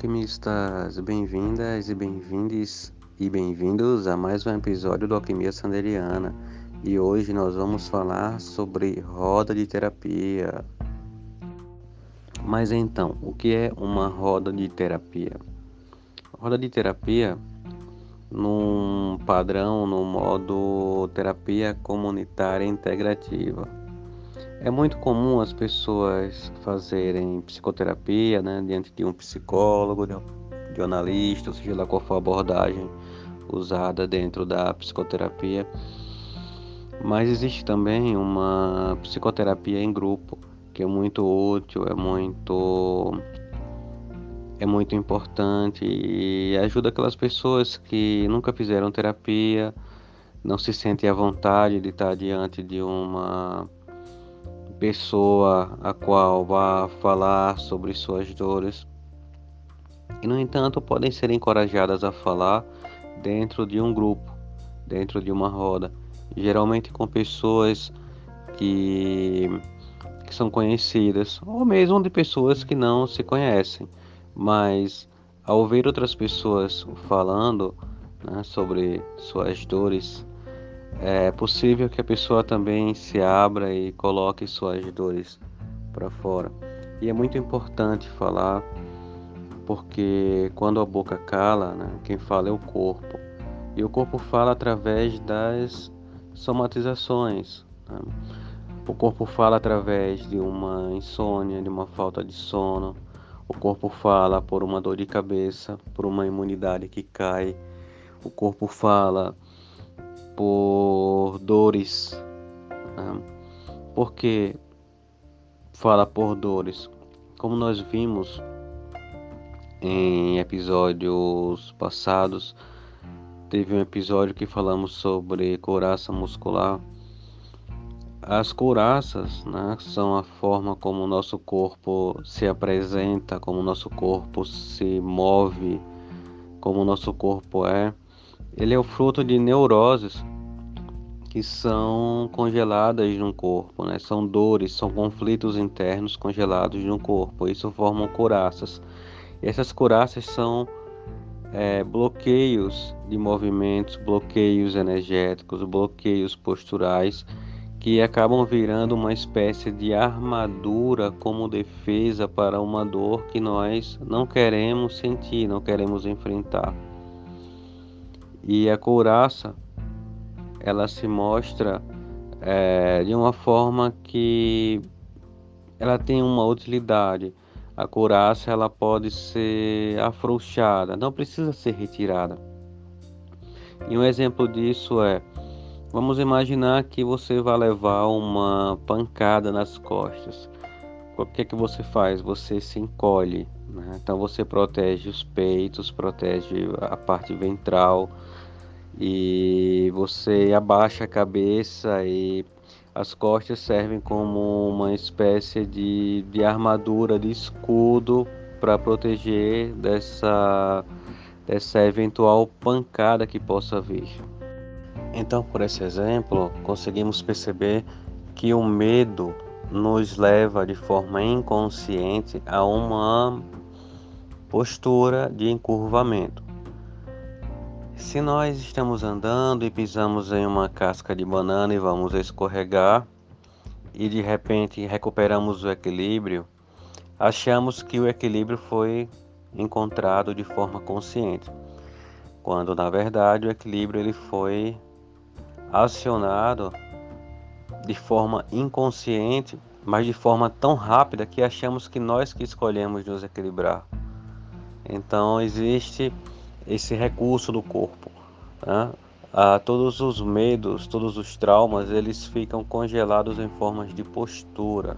Alquimistas! Bem-vindas e bem-vindes e bem-vindos a mais um episódio do Alquimia Sanderiana. E hoje nós vamos falar sobre roda de terapia. Mas então, o que é uma roda de terapia? Roda de terapia, num padrão, no modo terapia comunitária integrativa é muito comum as pessoas fazerem psicoterapia né, diante de um psicólogo, de um analista, seja lá qual for a abordagem usada dentro da psicoterapia. Mas existe também uma psicoterapia em grupo, que é muito útil, é muito é muito importante e ajuda aquelas pessoas que nunca fizeram terapia, não se sentem à vontade de estar diante de uma pessoa a qual vá falar sobre suas dores. E, no entanto, podem ser encorajadas a falar dentro de um grupo, dentro de uma roda, geralmente com pessoas que, que são conhecidas, ou mesmo de pessoas que não se conhecem, mas ao ver outras pessoas falando né, sobre suas dores, é possível que a pessoa também se abra e coloque suas dores para fora. E é muito importante falar, porque quando a boca cala, né, quem fala é o corpo. E o corpo fala através das somatizações. Né? O corpo fala através de uma insônia, de uma falta de sono. O corpo fala por uma dor de cabeça, por uma imunidade que cai. O corpo fala por dores. Né? Por que fala por dores? Como nós vimos em episódios passados, teve um episódio que falamos sobre couraça muscular. As couraças né, são a forma como o nosso corpo se apresenta, como o nosso corpo se move, como o nosso corpo é. Ele é o fruto de neuroses que são congeladas no corpo, né? São dores, são conflitos internos congelados no corpo. Isso formam couraças. E essas couraças são é, bloqueios de movimentos, bloqueios energéticos, bloqueios posturais que acabam virando uma espécie de armadura como defesa para uma dor que nós não queremos sentir, não queremos enfrentar. E a couraça ela se mostra é, de uma forma que ela tem uma utilidade. A couraça ela pode ser afrouxada, não precisa ser retirada. E um exemplo disso é, vamos imaginar que você vai levar uma pancada nas costas. O que é que você faz? Você se encolhe, né? então você protege os peitos, protege a parte ventral, e você abaixa a cabeça e as costas servem como uma espécie de, de armadura, de escudo para proteger dessa, dessa eventual pancada que possa vir. Então, por esse exemplo, conseguimos perceber que o medo nos leva de forma inconsciente a uma postura de encurvamento. Se nós estamos andando e pisamos em uma casca de banana e vamos escorregar e de repente recuperamos o equilíbrio, achamos que o equilíbrio foi encontrado de forma consciente, quando na verdade o equilíbrio ele foi acionado de forma inconsciente, mas de forma tão rápida que achamos que nós que escolhemos nos equilibrar. Então existe esse recurso do corpo. Né? ah, todos os medos, todos os traumas, eles ficam congelados em formas de postura,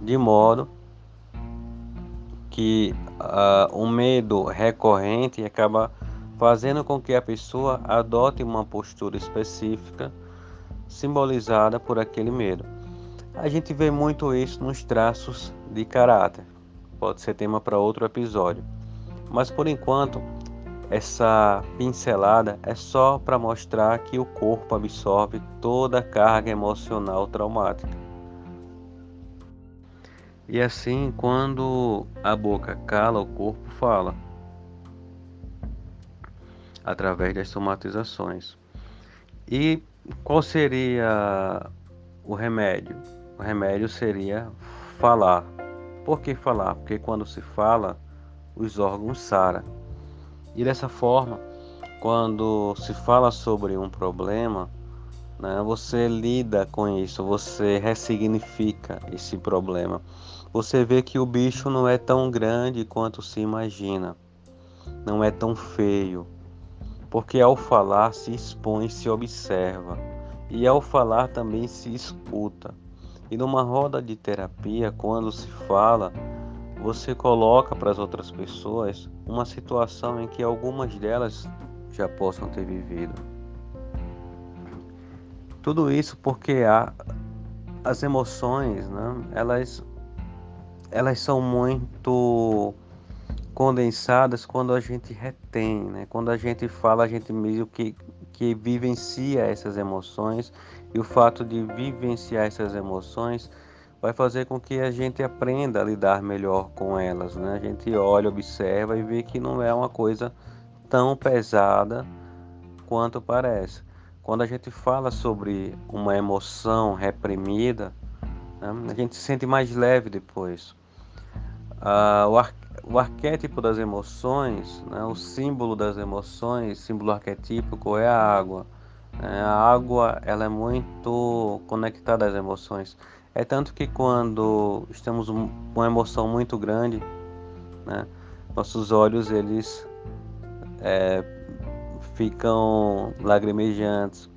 de modo que ah, o medo recorrente acaba fazendo com que a pessoa adote uma postura específica simbolizada por aquele medo. A gente vê muito isso nos traços de caráter. Pode ser tema para outro episódio. Mas por enquanto, essa pincelada é só para mostrar que o corpo absorve toda a carga emocional traumática. E assim, quando a boca cala, o corpo fala, através das somatizações. E qual seria o remédio? O remédio seria falar. Por que falar? Porque quando se fala, os órgãos saram. E dessa forma, quando se fala sobre um problema, né, você lida com isso, você ressignifica esse problema. Você vê que o bicho não é tão grande quanto se imagina, não é tão feio, porque ao falar se expõe, se observa, e ao falar também se escuta. E numa roda de terapia, quando se fala, você coloca para as outras pessoas uma situação em que algumas delas já possam ter vivido. Tudo isso porque as emoções, né, elas, elas são muito condensadas quando a gente retém, né? quando a gente fala, a gente meio que, que vivencia essas emoções e o fato de vivenciar essas emoções vai fazer com que a gente aprenda a lidar melhor com elas. Né? A gente olha, observa e vê que não é uma coisa tão pesada quanto parece. Quando a gente fala sobre uma emoção reprimida, né, a gente se sente mais leve depois. Ah, o, ar, o, arquétipo das emoções, né, o símbolo das emoções, símbolo arquetípico é a água. Né? A água ela é muito conectada às emoções. É tanto que quando estamos com uma emoção muito grande, né, nossos olhos eles é, ficam lagrimejantes,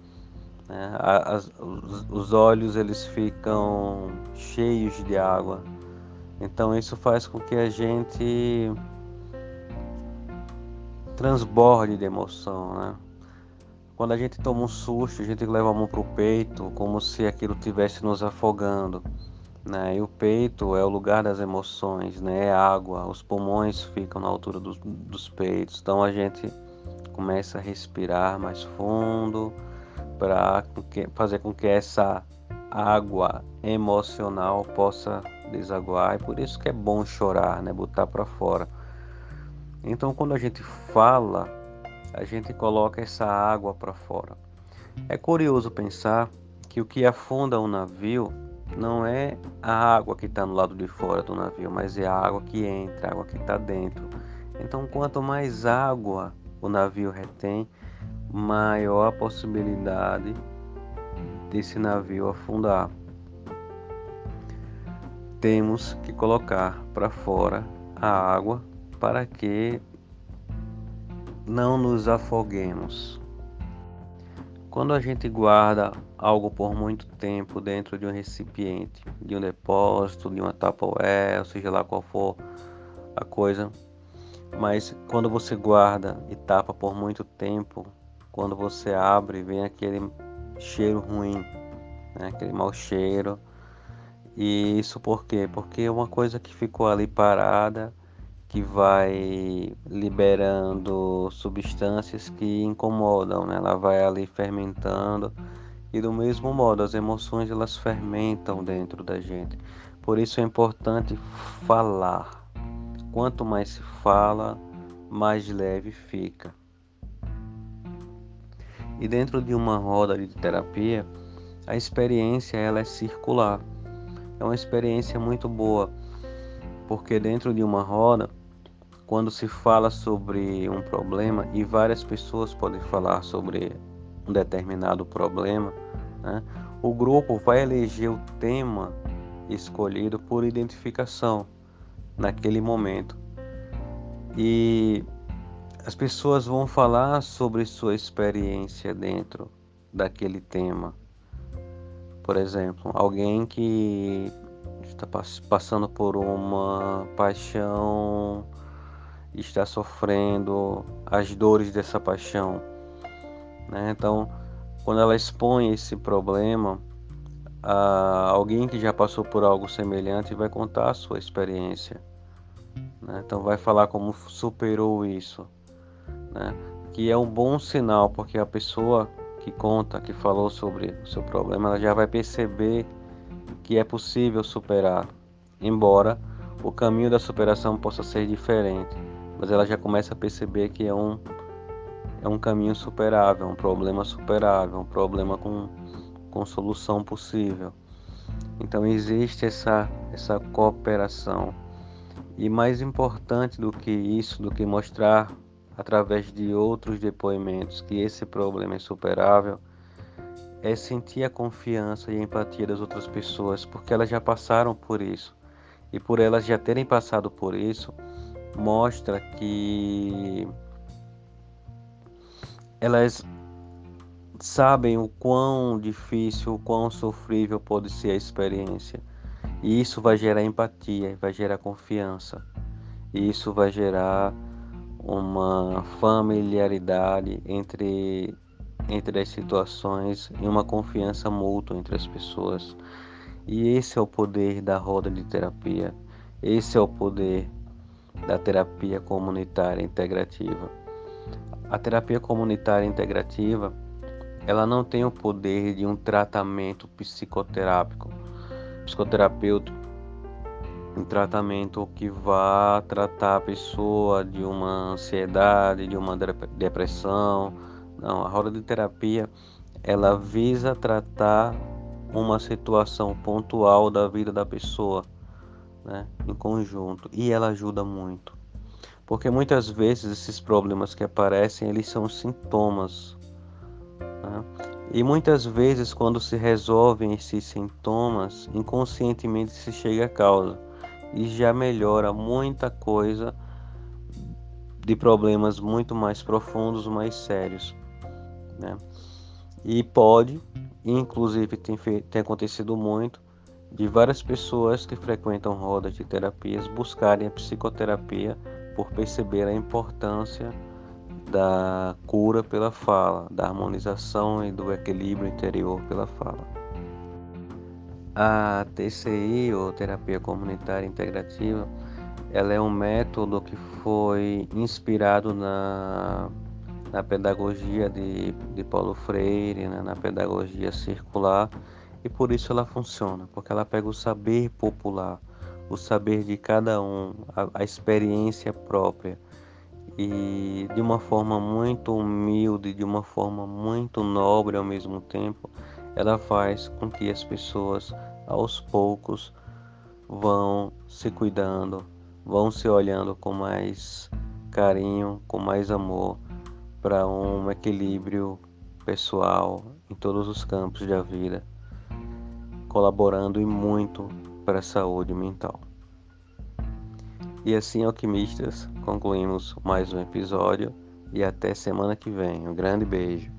né, as, os, os olhos eles ficam cheios de água. Então isso faz com que a gente transborde de emoção, né? Quando a gente toma um susto, a gente leva a mão para o peito, como se aquilo estivesse nos afogando. Né? E o peito é o lugar das emoções, né? é água, os pulmões ficam na altura dos, dos peitos. Então a gente começa a respirar mais fundo para fazer com que essa água emocional possa desaguar. E por isso que é bom chorar, né? botar para fora. Então quando a gente fala a gente coloca essa água para fora. É curioso pensar que o que afunda um navio não é a água que está no lado de fora do navio, mas é a água que entra, a água que está dentro. Então, quanto mais água o navio retém, maior a possibilidade desse navio afundar. Temos que colocar para fora a água para que não nos afoguemos. Quando a gente guarda algo por muito tempo dentro de um recipiente, de um depósito, de uma Tupperware, seja lá qual for a coisa, mas quando você guarda e tapa por muito tempo, quando você abre, vem aquele cheiro ruim, né? aquele mau cheiro. E isso por quê? Porque é uma coisa que ficou ali parada que vai liberando substâncias que incomodam, né? Ela vai ali fermentando e do mesmo modo as emoções elas fermentam dentro da gente. Por isso é importante falar. Quanto mais se fala, mais leve fica. E dentro de uma roda de terapia, a experiência ela é circular. É uma experiência muito boa, porque dentro de uma roda quando se fala sobre um problema e várias pessoas podem falar sobre um determinado problema, né? o grupo vai eleger o tema escolhido por identificação naquele momento. E as pessoas vão falar sobre sua experiência dentro daquele tema. Por exemplo, alguém que está passando por uma paixão, está sofrendo as dores dessa paixão. Né? Então, quando ela expõe esse problema, alguém que já passou por algo semelhante vai contar a sua experiência. Né? Então, vai falar como superou isso. Né? Que é um bom sinal, porque a pessoa que conta, que falou sobre o seu problema, ela já vai perceber que é possível superar, embora o caminho da superação possa ser diferente, mas ela já começa a perceber que é um é um caminho superável, um problema superável, um problema com, com solução possível. Então existe essa essa cooperação. E mais importante do que isso, do que mostrar através de outros depoimentos que esse problema é superável, é sentir a confiança e a empatia das outras pessoas, porque elas já passaram por isso. E por elas já terem passado por isso, mostra que elas sabem o quão difícil, o quão sofrível pode ser a experiência. E isso vai gerar empatia, vai gerar confiança. E isso vai gerar uma familiaridade entre, entre as situações e uma confiança mútua entre as pessoas. E esse é o poder da roda de terapia. Esse é o poder da terapia comunitária integrativa. A terapia comunitária integrativa, ela não tem o poder de um tratamento psicoterápico, psicoterapêutico um tratamento que vá tratar a pessoa de uma ansiedade, de uma depressão. Não, a roda de terapia ela visa tratar uma situação pontual da vida da pessoa, né, em conjunto, e ela ajuda muito. Porque muitas vezes esses problemas que aparecem, eles são sintomas. Né? E muitas vezes quando se resolvem esses sintomas, inconscientemente se chega à causa e já melhora muita coisa de problemas muito mais profundos, mais sérios. Né? E pode, inclusive tem, tem acontecido muito, de várias pessoas que frequentam rodas de terapias buscarem a psicoterapia por perceber a importância da cura pela fala, da harmonização e do equilíbrio interior pela fala. A TCI, ou Terapia Comunitária Integrativa, ela é um método que foi inspirado na, na pedagogia de, de Paulo Freire, né, na pedagogia circular, e por isso ela funciona, porque ela pega o saber popular, o saber de cada um, a, a experiência própria, e de uma forma muito humilde, de uma forma muito nobre ao mesmo tempo, ela faz com que as pessoas aos poucos vão se cuidando, vão se olhando com mais carinho, com mais amor para um equilíbrio pessoal em todos os campos da vida, colaborando e muito para a saúde mental. E assim, alquimistas, concluímos mais um episódio e até semana que vem. Um grande beijo.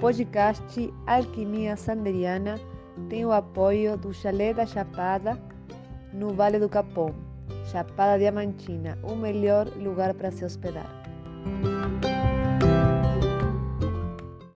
podcast Alquimia Sanderiana tem o apoio do Chalé da Chapada, no Vale do Capão, Chapada Diamantina, o melhor lugar para se hospedar.